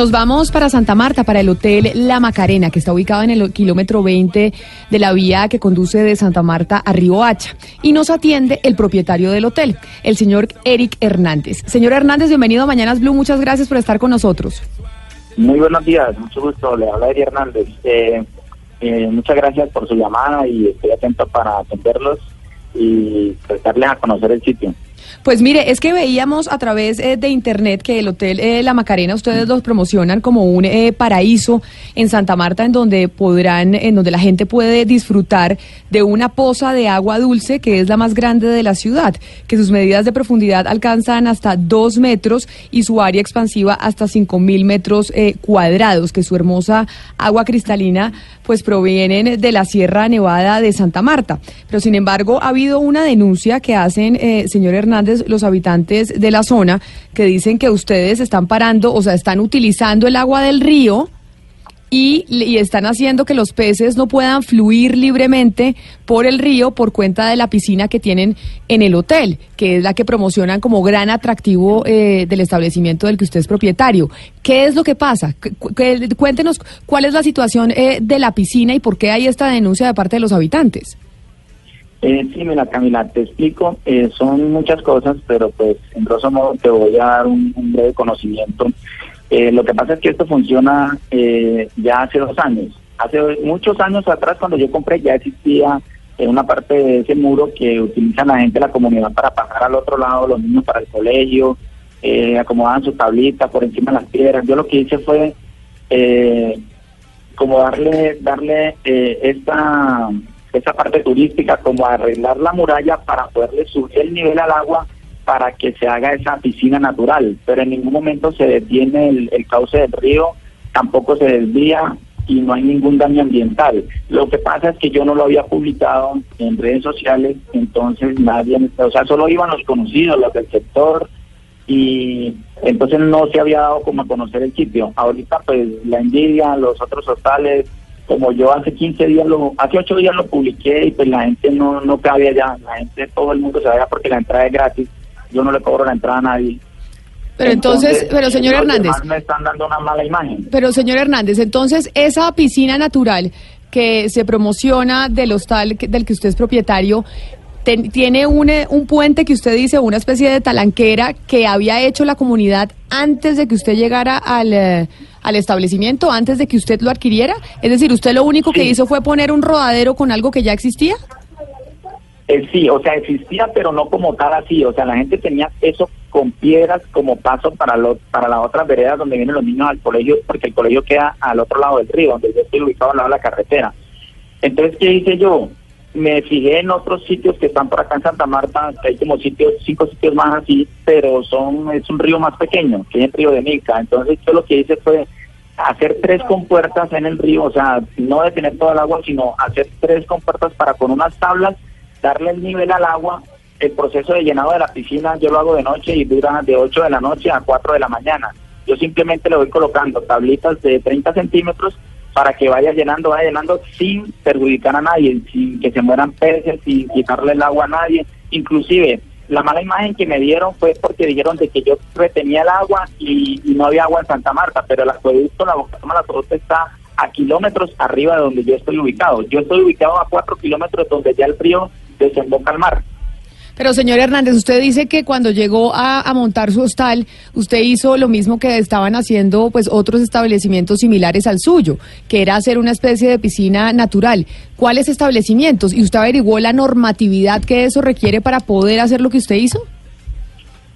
Nos vamos para Santa Marta, para el Hotel La Macarena, que está ubicado en el kilómetro 20 de la vía que conduce de Santa Marta a Río Hacha. Y nos atiende el propietario del hotel, el señor Eric Hernández. Señor Hernández, bienvenido a Mañanas Blue. Muchas gracias por estar con nosotros. Muy buenos días, mucho gusto. Le habla Eric Hernández. Eh, eh, muchas gracias por su llamada y estoy atento para atenderlos y prestarles a conocer el sitio. Pues mire, es que veíamos a través eh, de internet que el Hotel eh, La Macarena ustedes los promocionan como un eh, paraíso en Santa Marta en donde podrán, en donde la gente puede disfrutar de una poza de agua dulce que es la más grande de la ciudad, que sus medidas de profundidad alcanzan hasta dos metros y su área expansiva hasta cinco mil metros cuadrados, que su hermosa agua cristalina pues provienen de la Sierra Nevada de Santa Marta. Pero sin embargo ha habido una denuncia que hacen, señor Hernández, los habitantes de la zona que dicen que ustedes están parando, o sea, están utilizando el agua del río y, están haciendo que los peces no puedan fluir libremente por el río por cuenta de la piscina que tienen en el hotel, que es la que promocionan como gran atractivo eh, del establecimiento del que usted es propietario. ¿Qué es lo que pasa? cuéntenos cuál es la situación eh, de la piscina y por qué hay esta denuncia de parte de los habitantes. Eh, sí, mira, Camila, te explico. Eh, son muchas cosas, pero pues en grosso modo te voy a dar un, breve conocimiento. Eh, lo que pasa es que esto funciona eh, ya hace dos años. Hace muchos años atrás, cuando yo compré, ya existía una parte de ese muro que utilizan la gente de la comunidad para pasar al otro lado, los niños para el colegio, acomodaban su tablita por encima de las piedras. Yo lo que hice fue como darle, darle esta esa parte turística, como arreglar la muralla para poderle subir el nivel al agua para que se haga esa piscina natural, pero en ningún momento se detiene el, cauce del río, tampoco se desvía y no hay ningún daño ambiental. Lo que pasa es que yo no lo había publicado en redes sociales, entonces nadie, o sea, solo iban los conocidos, los del sector, y entonces no se había dado como a conocer el sitio. Ahorita pues la envidia, los otros hostales, como yo hace 15 días, lo, hace 8 días lo publiqué y pues la gente no, no cabe allá, la gente, todo el mundo se vaya porque la entrada es gratis, yo no le cobro la entrada a nadie. Pero entonces, pero señor Hernández. Me están dando una mala imagen. Pero señor Hernández, entonces esa piscina natural que se promociona del hostal del que usted es propietario, tiene un, eh, un puente que usted dice, una especie de talanquera que había hecho la comunidad antes de que usted llegara al, eh, al establecimiento, antes de que usted lo adquiriera. Es decir, usted lo único que hizo fue poner un rodadero con algo que ya existía. Eh, sí, o sea, existía, pero no como tal así. O sea, la gente tenía eso con piedras como paso para los, para las otras veredas donde vienen los niños al colegio, porque el colegio queda al otro lado del río, donde yo estoy ubicado al lado de la carretera. Entonces, ¿qué hice yo? Me fijé en otros sitios que están por acá en Santa Marta, que hay como sitios, cinco sitios más así, pero son es un río más pequeño, que es el río de Mica. Entonces yo lo que hice fue hacer tres compuertas en el río, o sea, no detener todo el agua, sino hacer tres compuertas para con unas tablas darle el nivel al agua. El proceso de llenado de la piscina yo lo hago de noche y dura de 8 de la noche a 4 de la mañana. Yo simplemente le voy colocando tablitas de 30 centímetros para que vaya llenando, vaya llenando sin perjudicar a nadie, sin que se mueran peces, sin quitarle el agua a nadie. Inclusive, la mala imagen que me dieron fue porque dijeron de que yo retenía el agua y, no había agua en Santa Marta, pero el acueducto, la boca la Toronto está a kilómetros arriba de donde yo estoy ubicado. Yo estoy ubicado a cuatro kilómetros donde ya el río desemboca al mar. Pero señor Hernández, usted dice que cuando llegó a, montar su hostal, usted hizo lo mismo que estaban haciendo pues otros establecimientos similares al suyo, que era hacer una especie de piscina natural. ¿Cuáles establecimientos? ¿Y usted averiguó la normatividad que eso requiere para poder hacer lo que usted hizo?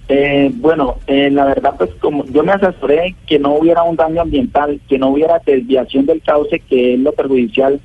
Eh, bueno, eh, la verdad, pues como yo me asesoré que no hubiera un daño ambiental, que no hubiera desviación del cauce, que es lo perjudicial.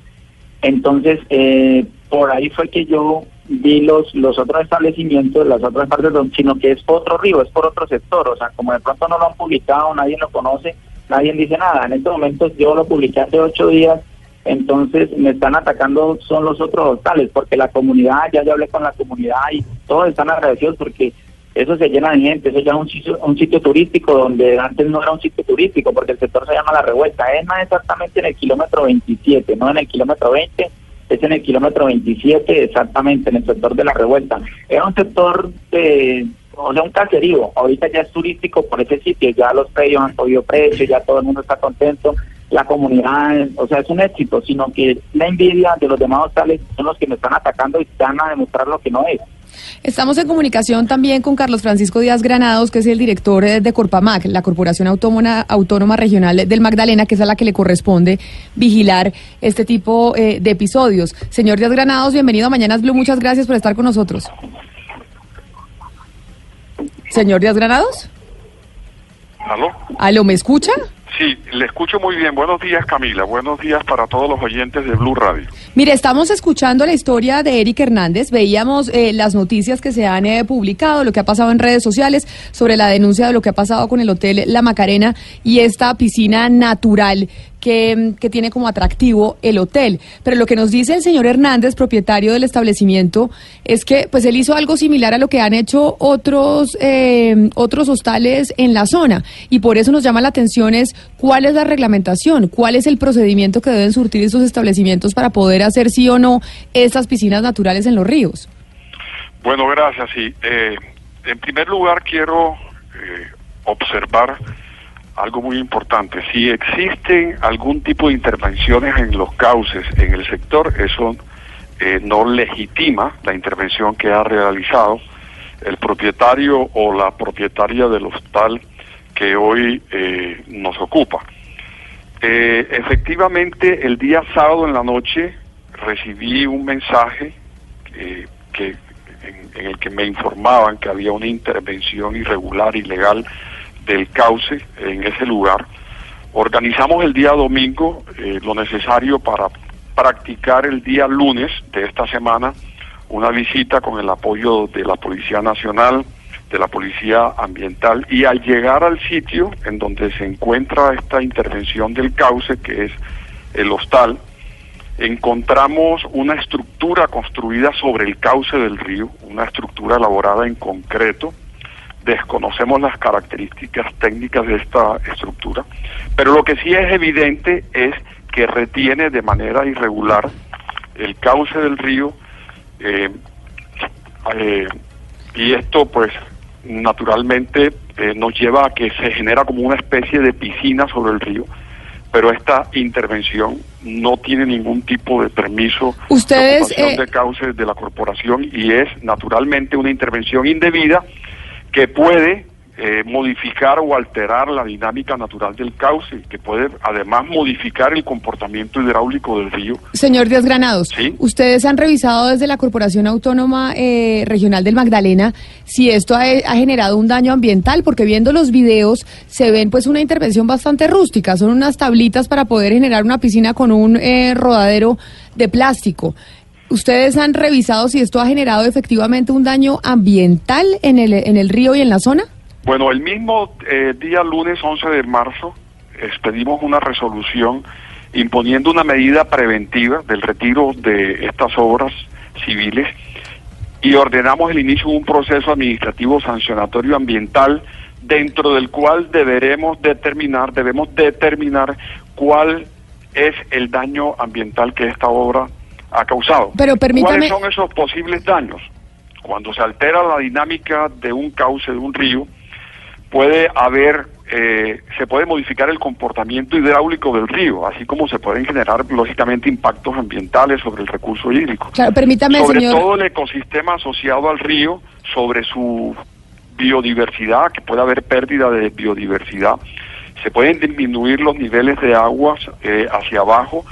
Entonces, eh, por ahí fue que yo vi los, los otros establecimientos, las otras partes, sino que es por otro río, es por otro sector, o sea, como de pronto no lo han publicado, nadie lo conoce, nadie dice nada. En estos momentos yo lo publiqué hace ocho días, entonces me están atacando son los otros hostales, porque la comunidad, ya yo hablé con la comunidad y todos están agradecidos porque eso se llena de gente, eso ya es un sitio, un sitio turístico donde antes no era un sitio turístico porque el sector se llama La Revuelta, es más exactamente en el kilómetro 27, no en el kilómetro 20 es en el kilómetro 27, exactamente en el sector de la revuelta. Es un sector de o un caserío. Ahorita ya es turístico por ese sitio, ya los predios han subido precios, ya todo el mundo está contento, la comunidad, o sea, es un éxito, sino que la envidia de los demás hostales son los que me están atacando y están a demostrar lo que no es. Estamos en comunicación también con Carlos Francisco Díaz Granados, que es el director eh, de Corpamac, la Corporación Autónoma, Autónoma Regional del Magdalena, que es a la que le corresponde vigilar este tipo eh, de episodios. Señor Díaz Granados, bienvenido a Mañanas Blue, muchas gracias por estar con nosotros. Señor Díaz Granados. ¿Aló? ¿Aló, me escucha? Sí, le escucho muy bien. Buenos días, Camila. Buenos días para todos los oyentes de Blue Radio. Mire, estamos escuchando la historia de Eric Hernández. Veíamos eh, las noticias que se han eh, publicado, lo que ha pasado en redes sociales sobre la denuncia de lo que ha pasado con el Hotel La Macarena y esta piscina natural que, que, tiene como atractivo el hotel. Pero lo que nos dice el señor Hernández, propietario del establecimiento, es que pues él hizo algo similar a lo que han hecho otros, eh, otros hostales en la zona. Y por eso nos llama la atención es cuál es la reglamentación, cuál es el procedimiento que deben surtir estos establecimientos para poder hacer sí o no estas piscinas naturales en los ríos. Bueno, gracias. Sí. Eh, en primer lugar, quiero eh, observar algo muy importante. Si existen algún tipo de intervenciones en los cauces en el sector, eso eh, no legitima la intervención que ha realizado el propietario o la propietaria del hostal que hoy eh, nos ocupa. Eh, efectivamente, el día sábado en la noche recibí un mensaje que en el que me informaban que había una intervención irregular, ilegal, del cauce en ese lugar. Organizamos el día domingo eh, lo necesario para practicar el día lunes de esta semana una visita con el apoyo de la Policía Nacional, de la Policía Ambiental y al llegar al sitio en donde se encuentra esta intervención del cauce, que es el hostal, encontramos una estructura construida sobre el cauce del río, una estructura elaborada en concreto, desconocemos las características técnicas de esta estructura, pero lo que sí es evidente es que retiene de manera irregular el cauce del río eh, eh, y esto pues naturalmente eh, nos lleva a que se genera como una especie de piscina sobre el río pero esta intervención no tiene ningún tipo de permiso Ustedes, de de cauce de la corporación y es naturalmente una intervención indebida que puede eh, modificar o alterar la dinámica natural del cauce, que puede además modificar el comportamiento hidráulico del río. Señor Díaz Granados, ustedes han revisado desde la Corporación Autónoma eh, Regional del Magdalena si esto ha, generado un daño ambiental, porque viendo los videos se ven pues una intervención bastante rústica, son unas tablitas para poder generar una piscina con un eh, rodadero de plástico. ¿Ustedes han revisado si esto ha generado efectivamente un daño ambiental en el, en el río y en la zona? Bueno, el mismo eh, día lunes 11 de marzo expedimos una resolución imponiendo una medida preventiva del retiro de estas obras civiles y ordenamos el inicio de un proceso administrativo sancionatorio ambiental dentro del cual deberemos determinar, debemos determinar cuál es el daño ambiental que esta obra ha causado. Pero permítame... ¿Cuáles son esos posibles daños? Cuando se altera la dinámica de un cauce, de un río, puede haber, eh, se puede modificar el comportamiento hidráulico del río, así como se pueden generar, lógicamente, impactos ambientales sobre el recurso hídrico. Claro, permítame, sobre todo el ecosistema asociado al río, sobre su biodiversidad, que puede haber pérdida de biodiversidad, se pueden disminuir los niveles de aguas eh, hacia abajo,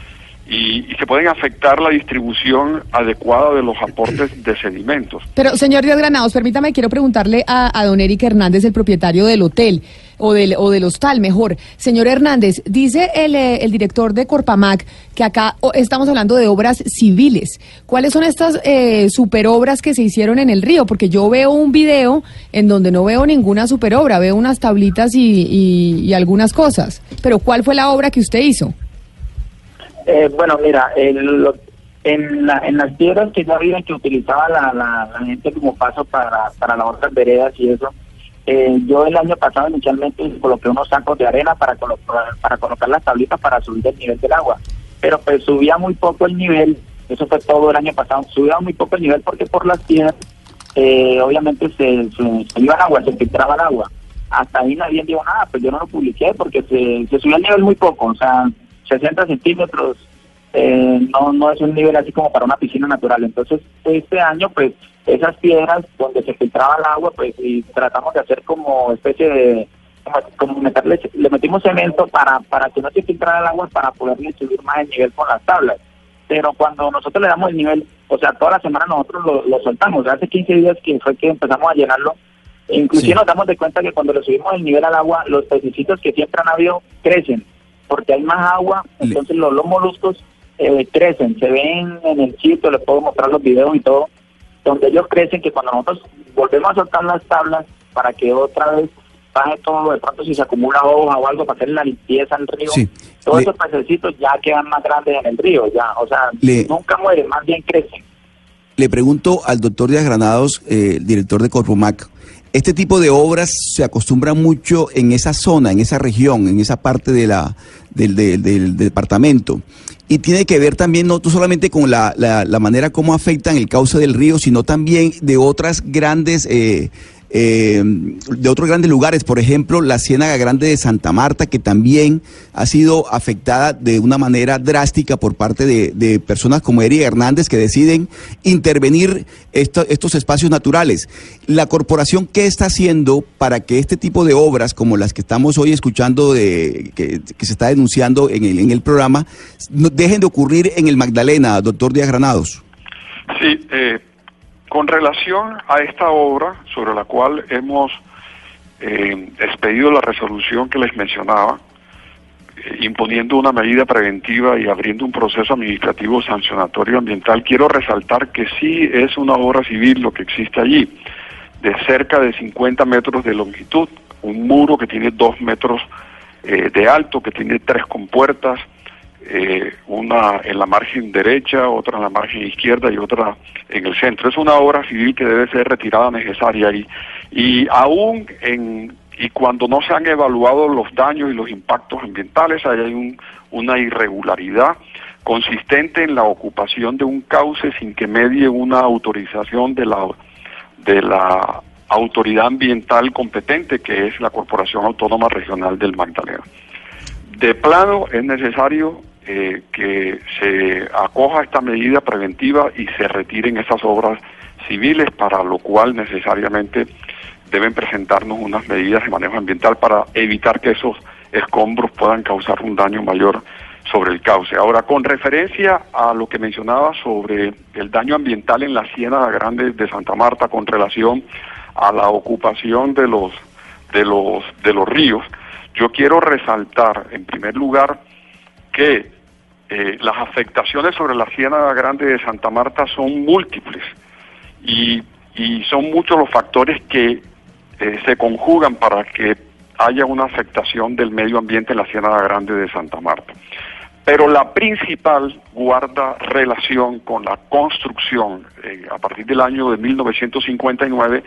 y, se pueden afectar la distribución adecuada de los aportes de sedimentos. Pero, señor Díaz Granados, permítame, quiero preguntarle a, don Eric Hernández, el propietario del hotel, o del, o del hostal, mejor. Señor Hernández, dice el, eh, el director de Corpamac que acá estamos hablando de obras civiles. ¿Cuáles son estas eh, superobras que se hicieron en el río? Porque yo veo un video en donde no veo ninguna superobra, veo unas tablitas y, y algunas cosas. Pero ¿cuál fue la obra que usted hizo? Eh, bueno, mira, en, la, en las piedras que ya había que utilizaba la, la, gente como paso para, para las otras veredas y eso, eh, yo el año pasado inicialmente coloqué unos sacos de arena para, para colocar las tablitas para subir el nivel del agua, pero pues subía muy poco el nivel, eso fue todo el año pasado, subía muy poco el nivel porque por las piedras eh, obviamente se, se, iba el agua, se filtraba el agua. Hasta ahí nadie dijo nada, pues yo no lo publiqué porque se, se subió el nivel muy poco, o sea, 60 centímetros eh, no, no es un nivel así como para una piscina natural. Entonces, este año, pues, esas piedras donde se filtraba el agua, pues, y tratamos de hacer como especie de, como, meterle, le metimos cemento para, para que no se filtrara el agua, para poderle subir más el nivel con las tablas. Pero cuando nosotros le damos el nivel, o sea, toda la semana nosotros lo, soltamos. Hace 15 días que fue que empezamos a llenarlo, inclusive nos damos de cuenta que cuando le subimos el nivel al agua, los pececitos que siempre han habido crecen, porque hay más agua, entonces los, los moluscos eh, crecen, se ven en el sitio, les puedo mostrar los videos y todo, donde ellos crecen que cuando nosotros volvemos a soltar las tablas para que otra vez baje todo, de pronto si se acumula hoja o algo para hacer la limpieza al río, todos esos pececitos ya quedan más grandes en el río, ya, o sea, nunca mueren, más bien crecen. Le pregunto al doctor Díaz Granados, eh, director de Corpomac, este tipo de obras se acostumbra mucho en esa zona, en esa región, en esa parte de la, del, departamento. Y tiene que ver también no solamente con la, la, manera como afectan el cauce del río, sino también de otras grandes eh, eh, de otros grandes lugares, por ejemplo, la Ciénaga Grande de Santa Marta, que también ha sido afectada de una manera drástica por parte de, personas como Eri Hernández que deciden intervenir estos espacios naturales. La corporación, ¿qué está haciendo para que este tipo de obras, como las que estamos hoy escuchando, de, que, se está denunciando en el, en el programa, no, dejen de ocurrir en el Magdalena, doctor Díaz Granados? Sí, eh, con relación a esta obra, sobre la cual hemos eh, expedido la resolución que les mencionaba, eh, imponiendo una medida preventiva y abriendo un proceso administrativo sancionatorio ambiental, quiero resaltar que sí es una obra civil lo que existe allí, de cerca de 50 metros de longitud, un muro que tiene dos metros eh, de alto, que tiene tres compuertas, eh, una en la margen derecha, otra en la margen izquierda y otra en el centro. Es una obra civil que debe ser retirada necesaria y, y aún en, y cuando no se han evaluado los daños y los impactos ambientales, hay un, una irregularidad consistente en la ocupación de un cauce sin que medie una autorización de la de la autoridad ambiental competente que es la Corporación Autónoma Regional del Magdalena. De plano es necesario eh, que se acoja esta medida preventiva y se retiren esas obras civiles, para lo cual necesariamente deben presentarnos unas medidas de manejo ambiental para evitar que esos escombros puedan causar un daño mayor sobre el cauce. Ahora, con referencia a lo que mencionaba sobre el daño ambiental en la Ciénaga Grande de Santa Marta con relación a la ocupación de los de los de los ríos, yo quiero resaltar en primer lugar que eh, las afectaciones sobre la Ciénaga Grande de Santa Marta son múltiples y, son muchos los factores que eh, se conjugan para que haya una afectación del medio ambiente en la Ciénaga Grande de Santa Marta. Pero la principal guarda relación con la construcción eh, a partir del año de 1959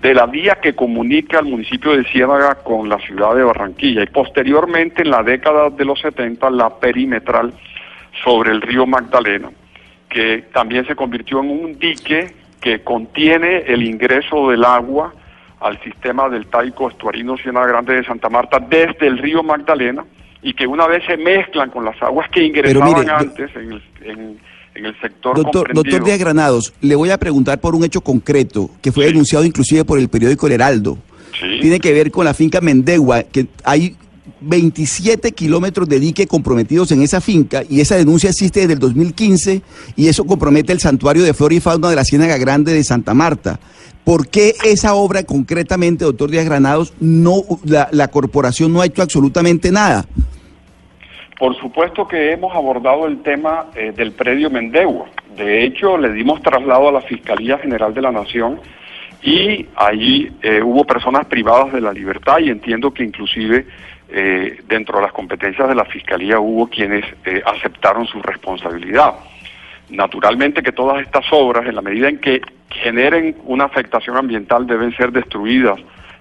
de la vía que comunica al municipio de Ciénaga con la ciudad de Barranquilla y posteriormente en la década de los 70 la perimetral sobre el río Magdalena, que también se convirtió en un dique que contiene el ingreso del agua al sistema del Taico Estuarino Siena Grande de Santa Marta desde el río Magdalena y que una vez se mezclan con las aguas que ingresaban antes en el, sector doctor, doctor Díaz Granados, le voy a preguntar por un hecho concreto que fue denunciado inclusive por el periódico El Heraldo. Tiene que ver con la finca Mendegua, que hay 27 kilómetros de dique comprometidos en esa finca y esa denuncia existe desde el 2015 y eso compromete el santuario de flora y fauna de la Ciénaga Grande de Santa Marta. ¿Por qué esa obra concretamente, doctor Díaz Granados, no la, corporación no ha hecho absolutamente nada? Por supuesto que hemos abordado el tema eh, del predio Mendegua. De hecho, le dimos traslado a la Fiscalía General de la Nación y allí eh, hubo personas privadas de la libertad y entiendo que inclusive eh, dentro de las competencias de la Fiscalía hubo quienes eh, aceptaron su responsabilidad. Naturalmente que todas estas obras, en la medida en que generen una afectación ambiental, deben ser destruidas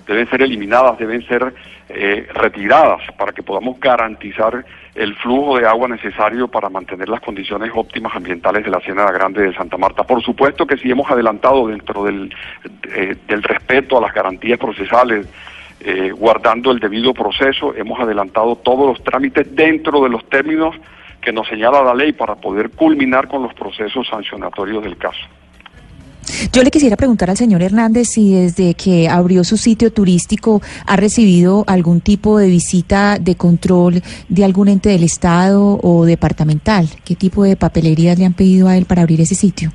deben ser eliminadas, deben ser eh, retiradas para que podamos garantizar el flujo de agua necesario para mantener las condiciones óptimas ambientales de la Ciénaga Grande de Santa Marta. Por supuesto que si hemos adelantado dentro del, eh, del respeto a las garantías procesales, eh, guardando el debido proceso, hemos adelantado todos los trámites dentro de los términos que nos señala la ley para poder culminar con los procesos sancionatorios del caso. Yo le quisiera preguntar al señor Hernández si desde que abrió su sitio turístico ha recibido algún tipo de visita de control de algún ente del Estado o departamental. ¿Qué tipo de papelerías le han pedido a él para abrir ese sitio?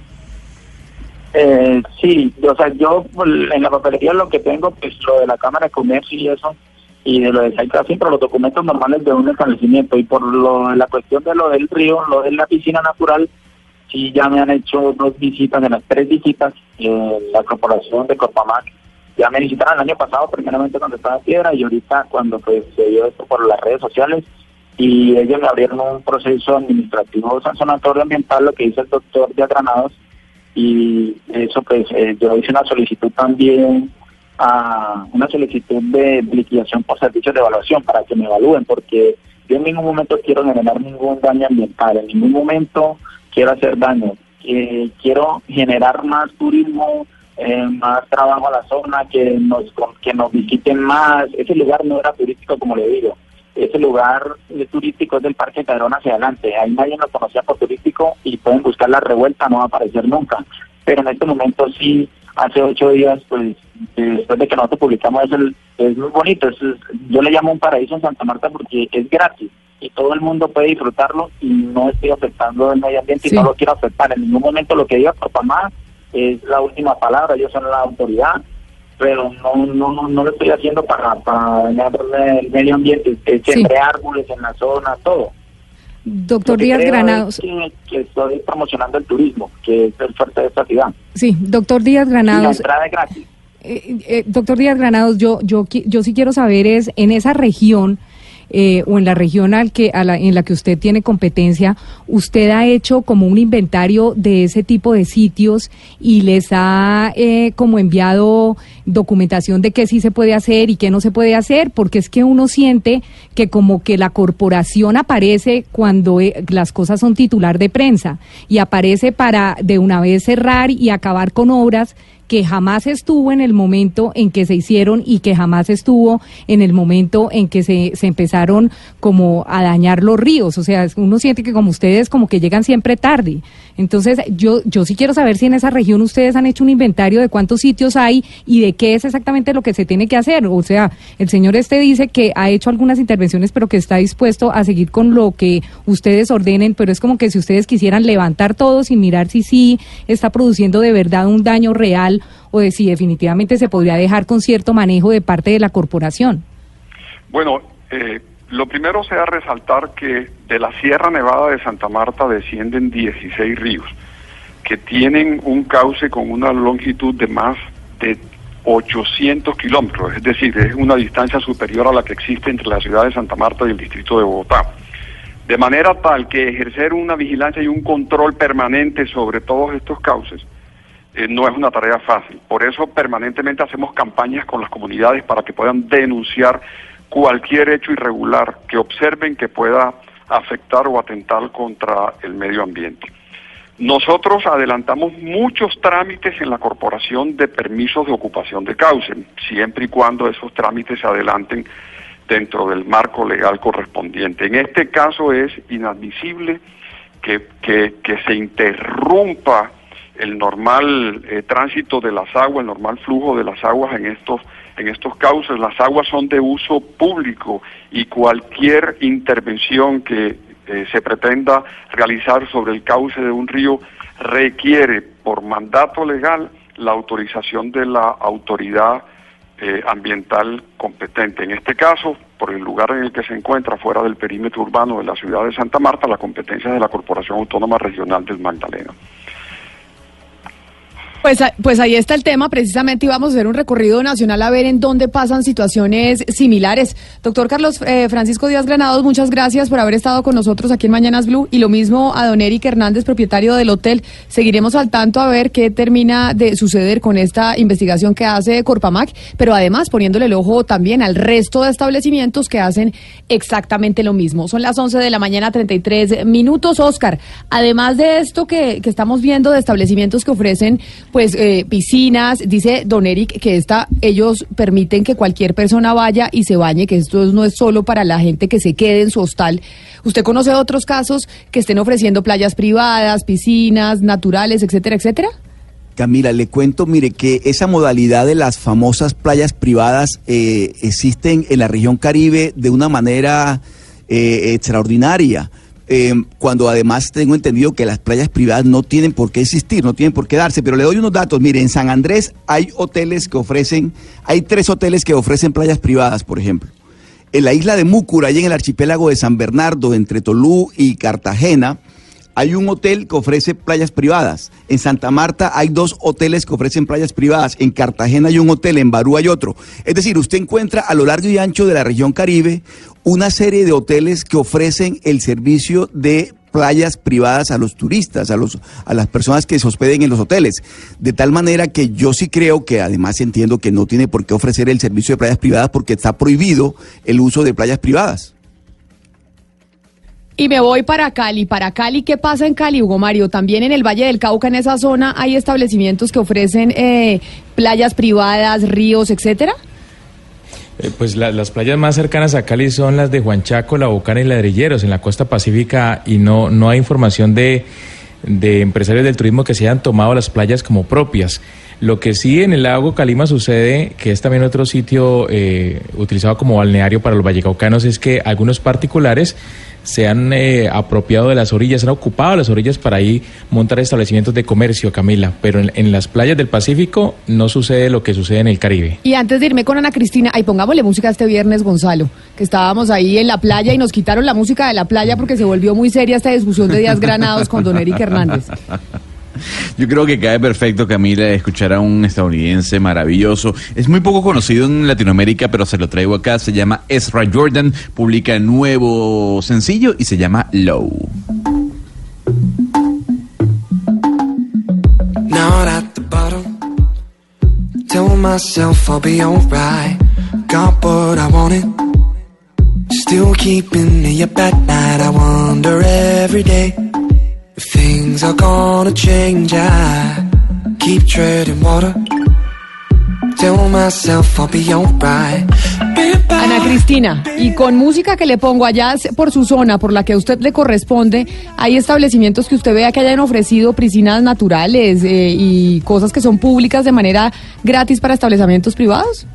Eh, sí, o sea, yo en la papelería lo que tengo, pues lo de la Cámara de Comercio y eso, y de lo de Saitrafin, pero los documentos normales de un establecimiento. Y por lo, la cuestión de lo del río, lo de la piscina natural, sí ya me han hecho dos visitas, de las tres visitas, eh, la corporación de Corpamac ya me visitaron el año pasado, primeramente cuando estaba Piedra, y ahorita cuando pues se dio esto por las redes sociales, y ellos abrieron un proceso administrativo sancionatorio ambiental, lo que dice el doctor de Granados, y eso pues eh, yo hice una solicitud también a una solicitud de liquidación por servicios de evaluación para que me evalúen, porque yo en ningún momento quiero generar ningún daño ambiental, en ningún momento quiero hacer daño, eh, quiero generar más turismo, eh, más trabajo a la zona, que nos que nos visiten más. Ese lugar no era turístico, como le digo. Ese lugar turístico es del Parque Cadrón hacia adelante. Ahí nadie lo conocía por turístico y pueden buscar la revuelta, no va a aparecer nunca. Pero en este momento sí hace ocho días, pues después de que nosotros publicamos, es, es muy bonito. Es, yo le llamo un paraíso en Santa Marta porque es gratis y todo el mundo puede disfrutarlo y no estoy afectando el medio ambiente y no lo quiero afectar. En ningún momento lo que diga Papamá es la última palabra, ellos son la autoridad, pero no no no, no lo estoy haciendo para, para el medio ambiente, siempre árboles en la zona, todo. Doctor Díaz Granados. Que, estoy promocionando el turismo, que es el fuerte de esta ciudad. Sí, doctor Díaz Granados. Y la entrada es gratis. Eh, eh, doctor Díaz Granados, yo, yo, yo sí quiero saber es, en esa región, eh, o en la región al que, a la, en la que usted tiene competencia, usted ha hecho como un inventario de ese tipo de sitios y les ha eh, como enviado documentación de qué sí se puede hacer y qué no se puede hacer, porque es que uno siente que como que la corporación aparece cuando eh, las cosas son titular de prensa y aparece para de una vez cerrar y acabar con obras que jamás estuvo en el momento en que se hicieron y que jamás estuvo en el momento en que se, se empezaron como a dañar los ríos. O sea, uno siente que como ustedes como que llegan siempre tarde. Entonces, yo, yo sí quiero saber si en esa región ustedes han hecho un inventario de cuántos sitios hay y de qué es exactamente lo que se tiene que hacer. O sea, el señor este dice que ha hecho algunas intervenciones, pero que está dispuesto a seguir con lo que ustedes ordenen, pero es como que si ustedes quisieran levantar todo sin mirar si sí está produciendo de verdad un daño real o de si definitivamente se podría dejar con cierto manejo de parte de la corporación. Bueno, eh, lo primero sea resaltar que de la Sierra Nevada de Santa Marta descienden 16 ríos que tienen un cauce con una longitud de más de 800 kilómetros, es decir, es una distancia superior a la que existe entre la ciudad de Santa Marta y el distrito de Bogotá. De manera tal que ejercer una vigilancia y un control permanente sobre todos estos cauces eh, no es una tarea fácil. Por eso permanentemente hacemos campañas con las comunidades para que puedan denunciar cualquier hecho irregular que observen que pueda afectar o atentar contra el medio ambiente. Nosotros adelantamos muchos trámites en la corporación de permisos de ocupación de cauce, siempre y cuando esos trámites se adelanten dentro del marco legal correspondiente. En este caso es inadmisible que, que, se interrumpa el normal eh, tránsito de las aguas, el normal flujo de las aguas en estos en estos cauces. Las aguas son de uso público y cualquier intervención que eh, se pretenda realizar sobre el cauce de un río requiere por mandato legal la autorización de la autoridad eh, ambiental competente. En este caso, por el lugar en el que se encuentra fuera del perímetro urbano de la ciudad de Santa Marta, la competencia es de la Corporación Autónoma Regional del Magdalena. Pues, pues ahí está el tema, precisamente íbamos a hacer un recorrido nacional a ver en dónde pasan situaciones similares. Doctor Carlos eh, Francisco Díaz Granados, muchas gracias por haber estado con nosotros aquí en Mañanas Blue y lo mismo a don Eric Hernández, propietario del hotel. Seguiremos al tanto a ver qué termina de suceder con esta investigación que hace Corpamac, pero además poniéndole el ojo también al resto de establecimientos que hacen exactamente lo mismo. Son las 11 de la mañana, 33 minutos. Oscar, además de esto que, que estamos viendo de establecimientos que ofrecen pues eh, piscinas, dice Don Eric que esta, ellos permiten que cualquier persona vaya y se bañe, que esto no es solo para la gente que se quede en su hostal. ¿Usted conoce otros casos que estén ofreciendo playas privadas, piscinas, naturales, etcétera, etcétera? Camila, le cuento, mire, que esa modalidad de las famosas playas privadas eh, existen en la región Caribe de una manera eh, extraordinaria. Eh, cuando además tengo entendido que las playas privadas no tienen por qué existir, no tienen por qué darse, pero le doy unos datos. Mire, en San Andrés hay hoteles que ofrecen, hay tres hoteles que ofrecen playas privadas, por ejemplo. En la isla de Múcura, y en el archipiélago de San Bernardo, entre Tolú y Cartagena, hay un hotel que ofrece playas privadas. En Santa Marta hay dos hoteles que ofrecen playas privadas. En Cartagena hay un hotel, en Barú hay otro. Es decir, usted encuentra a lo largo y ancho de la región Caribe una serie de hoteles que ofrecen el servicio de playas privadas a los turistas, a, los, a las personas que se hospeden en los hoteles. De tal manera que yo sí creo que además entiendo que no tiene por qué ofrecer el servicio de playas privadas porque está prohibido el uso de playas privadas. Y me voy para Cali. Para Cali, ¿qué pasa en Cali, Hugo Mario? También en el Valle del Cauca, en esa zona, hay establecimientos que ofrecen eh, playas privadas, ríos, etcétera. Eh, pues las playas más cercanas a Cali son las de Huanchaco, La Bocana y Ladrilleros, en la costa pacífica, y no, no hay información de, de empresarios del turismo que se hayan tomado las playas como propias. Lo que sí en el lago Calima sucede, que es también otro sitio eh, utilizado como balneario para los vallecaucanos, es que algunos particulares se han eh, apropiado de las orillas, han ocupado las orillas para ahí montar establecimientos de comercio, Camila, pero en, las playas del Pacífico no sucede lo que sucede en el Caribe. Y antes de irme con Ana Cristina, ahí pongámosle música este viernes, Gonzalo, que estábamos ahí en la playa y nos quitaron la música de la playa porque se volvió muy seria esta discusión de Díaz Granados con Don Eric Hernández. Yo creo que cae perfecto, Camila, escuchar a un estadounidense maravilloso. Es muy poco conocido en Latinoamérica, pero se lo traigo acá. Se llama Ezra Jordan, publica nuevo sencillo y se llama Low. Now at the bottom, myself I'll be alright. Got what I wanted. Still keeping me up at night. I wonder every day. Things are gonna change, I keep water. Ana Cristina, y con música que le pongo allá por su zona, por la que a usted le corresponde, ¿hay establecimientos que usted vea que hayan ofrecido piscinas naturales eh, y cosas que son públicas de manera gratis para establecimientos privados?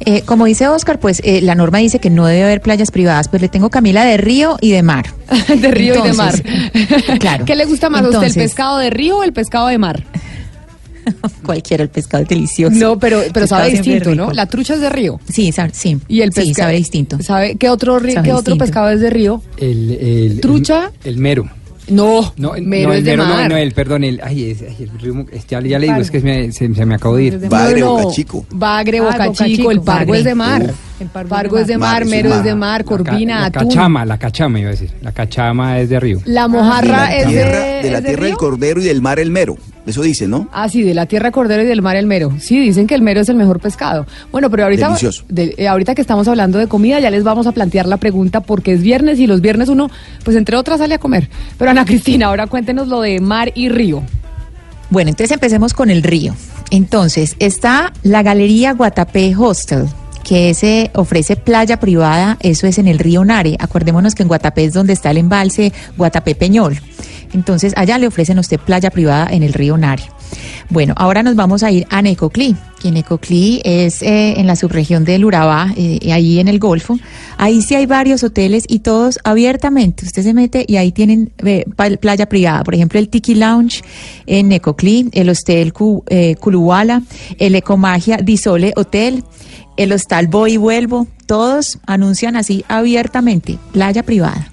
Eh, como dice Oscar, pues eh, la norma dice que no debe haber playas privadas, pues le tengo Camila de río y de mar. de río y de mar. claro. ¿Qué le gusta más a usted, el pescado de río o el pescado de mar? Cualquiera, el pescado es delicioso. No, pero, pero sabe distinto, ¿no? La trucha es de río. Sí, sabe, sí. Y el pescado sabe distinto. ¿Sabe qué otro, qué otro pescado es de río? El, el trucha. el mero. No, no, mero es de mar. No, el, perdón, el, ay, es, el ritmo, ya, ya le digo, es que me, se, me acabó de ir. Bagre, Boca Chico. Bagre, Boca Chico, el pargo es de mar. El pargo es de mar, mero es de mar, corvina. La cachama, la cachama iba a decir, la cachama es de río. La mojarra es de... De la tierra del cordero y del mar el mero. Eso dice, ¿no? Ah, sí, de la tierra cordero y del mar el mero. Sí, dicen que el mero es el mejor pescado. Bueno, pero ahorita, eh, ahorita que estamos hablando de comida, ya les vamos a plantear la pregunta porque es viernes y los viernes uno, pues entre otras, sale a comer. Pero Ana Cristina, ahora cuéntenos lo de mar y río. Bueno, entonces empecemos con el río. Entonces, está la Galería Guatapé Hostel, que se ofrece playa privada, eso es en el río Nare. Acordémonos que en Guatapé es donde está el embalse Guatapé Peñol. Entonces, allá le ofrecen a usted playa privada en el río Nare. Bueno, ahora nos vamos a ir a Necoclí, que Necoclí es eh, en la subregión del Urabá, eh, ahí en el Golfo. Ahí sí hay varios hoteles y todos abiertamente. Usted se mete y ahí tienen eh, playa privada. Por ejemplo, el Tiki Lounge en Necoclí, el Hostel Culuwala, el Ecomagia Disole Hotel, el Hostal Voy y Vuelvo. Todos anuncian así abiertamente, playa privada.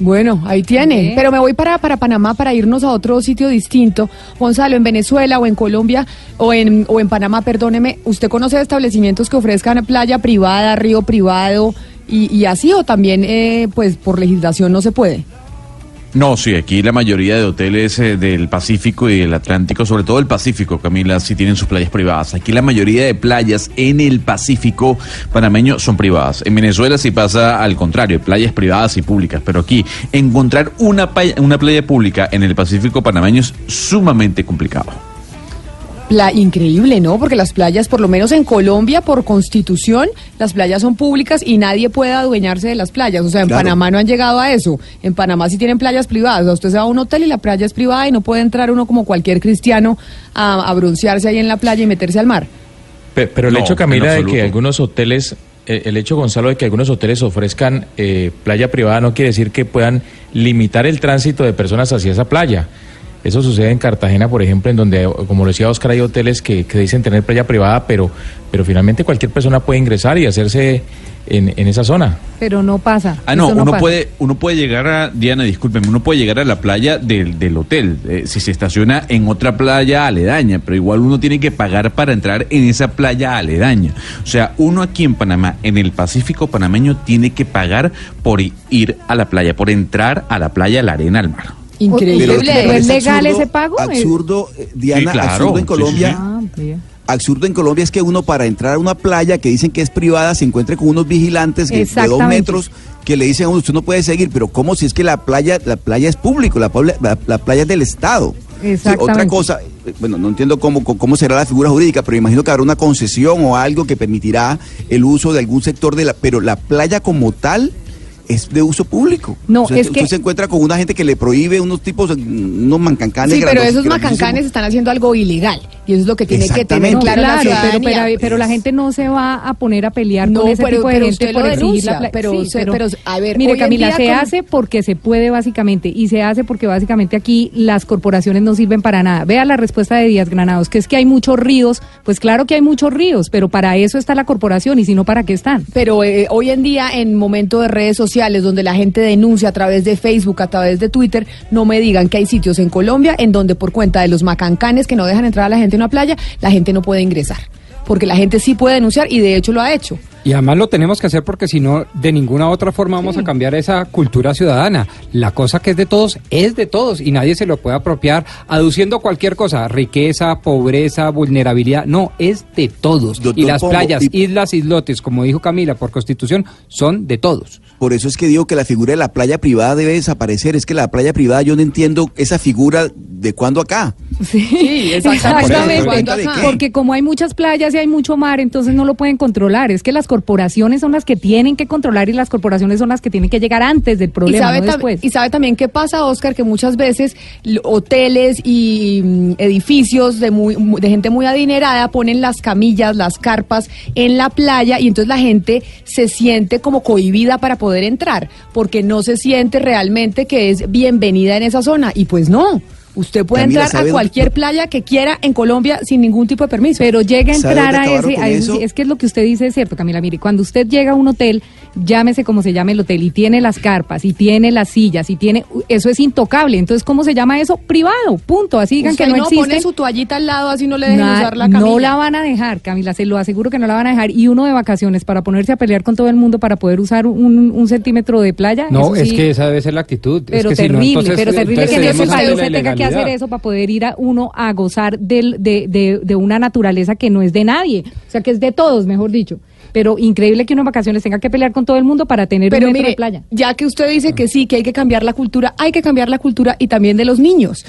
Bueno, ahí tiene. Pero me voy para, para Panamá para irnos a otro sitio distinto. Gonzalo, en Venezuela o en Colombia o en, o en Panamá, perdóneme, ¿usted conoce establecimientos que ofrezcan playa privada, río privado y, y así o también eh, pues por legislación no se puede? No, sí, aquí la mayoría de hoteles eh, del Pacífico y del Atlántico, sobre todo el Pacífico, Camila, sí tienen sus playas privadas. Aquí la mayoría de playas en el Pacífico panameño son privadas. En Venezuela sí pasa al contrario, playas privadas y públicas, pero aquí encontrar una, una playa pública en el Pacífico panameño es sumamente complicado. Pla increíble, ¿no? Porque las playas, por lo menos en Colombia, por constitución, las playas son públicas y nadie puede adueñarse de las playas. O sea, en Claro. Panamá no han llegado a eso. En Panamá sí tienen playas privadas. O sea, usted se va a un hotel y la playa es privada y no puede entrar uno como cualquier cristiano a, a broncearse ahí en la playa y meterse al mar. Pe- Pero el No, hecho, Camila, de que algunos hoteles, eh, el hecho, Gonzalo, de que algunos hoteles ofrezcan eh, playa privada no quiere decir que puedan limitar el tránsito de personas hacia esa playa. Eso sucede en Cartagena, por ejemplo, en donde, como lo decía Oscar, hay hoteles que, que dicen tener playa privada, pero, pero finalmente cualquier persona puede ingresar y hacerse en, en esa zona. Pero no pasa. Ah, no, uno pasa. puede, uno puede llegar a, Diana, discúlpeme, uno puede llegar a la playa del, del hotel, eh, si se estaciona en otra playa aledaña, pero igual uno tiene que pagar para entrar en esa playa aledaña. O sea, uno aquí en Panamá, en el Pacífico panameño, tiene que pagar por ir a la playa, por entrar a la playa, a la arena, al mar. Increíble. Pero- me ¿Pero es legal ese pago? Absurdo, eh, Diana, Sí, claro. absurdo en Colombia. sí, sí. Ah. Absurdo en Colombia es que uno para entrar a una playa que dicen que es privada se encuentre con unos vigilantes que- de dos Exactamente. metros que le dicen a uno usted no puede seguir, pero ¿cómo si es que la playa la playa es público, la, la, la playa es del Estado? Sí, otra Exactamente. cosa, eh, bueno, no entiendo cómo, cómo cómo será la figura jurídica, pero imagino que habrá una concesión o algo que permitirá el uso de algún sector de la, pero la playa como tal es de uso público. No, O sea, es usted que- se encuentra con una gente que le prohíbe unos tipos, unos mancancanes. Sí, pero esos macancanes están haciendo algo ilegal y eso es lo que tiene que tener claro, la claro, pero, ciudadanía. pero, pero la gente no se va a poner a pelear No, con ese pero- tipo de pero gente usted por denuncia, la pero Sí, pero, a ver, mire Camila, se con- hace porque se puede básicamente y se hace porque básicamente aquí las corporaciones no sirven para nada. Vea la respuesta de Díaz Granados, que es que hay muchos ríos, pues claro que hay muchos ríos, pero para eso está la corporación y si no, ¿para qué están? Pero eh, hoy en día, en momento de redes sociales, donde la gente denuncia a través de Facebook, a través de Twitter, no me digan que hay sitios en Colombia en donde por cuenta de los macancanes que no dejan entrar a la gente en una playa, la gente no puede ingresar. Porque la gente sí puede denunciar y de hecho lo ha hecho. Y además lo tenemos que hacer porque si no, de ninguna otra forma vamos a cambiar esa cultura ciudadana. La cosa que es de todos es de todos y nadie se lo puede apropiar aduciendo cualquier cosa, riqueza, pobreza, vulnerabilidad. No, es de todos. Doctor y las Pombo, playas, y- islas, islotes, como dijo Camila, por constitución, son de todos. Por eso es que digo que la figura de la playa privada debe desaparecer. Es que la playa privada yo no entiendo esa figura de cuándo acá. Sí, Exactamente, ¿Cuenta de qué? porque como hay muchas playas y hay mucho mar, entonces no lo pueden controlar. Es que las corporaciones son las que tienen que controlar y las corporaciones son las que tienen que llegar antes del Y problema, sabe, no tam- después. y sabe también qué pasa, Oscar, que muchas veces hoteles y mm, edificios de, muy, mu- de gente muy adinerada ponen las camillas, las carpas en la playa y entonces la gente se siente como cohibida para poder entrar, porque no se siente realmente que es bienvenida en esa zona. Y pues no. Usted puede Camila, entrar ¿sabe a cualquier dónde- playa que quiera en Colombia sin ningún tipo de permiso. Pero llega a ¿Sabe entrar a ese, a es que es lo que usted dice es cierto, Camila. Mire, cuando usted llega a un hotel, llámese como se llame el hotel, y tiene las carpas, y tiene las sillas, y tiene, eso es intocable. Entonces, ¿cómo se llama eso? Privado, punto. Así digan Usted que no, no existe. pone su toallita al lado así no le dejen Na- usar la camilla. no la van a dejar, Camila, se lo aseguro que no la van a dejar. Y uno de vacaciones para ponerse a pelear con todo el mundo para poder usar un, un centímetro de playa. No, eso es que esa debe ser la actitud. Es Pero que si no, terrible, entonces- pero terrible entonces que en ese país se tenga que hacer eso para poder ir a uno a gozar del, de, de, de una naturaleza que no es de nadie, o sea que es de todos, mejor dicho. Pero increíble que uno en vacaciones tenga que pelear con todo el mundo para tener Pero un metro mire, de playa. ya que usted dice que sí, que hay que cambiar la cultura, hay que cambiar la cultura y también de los niños.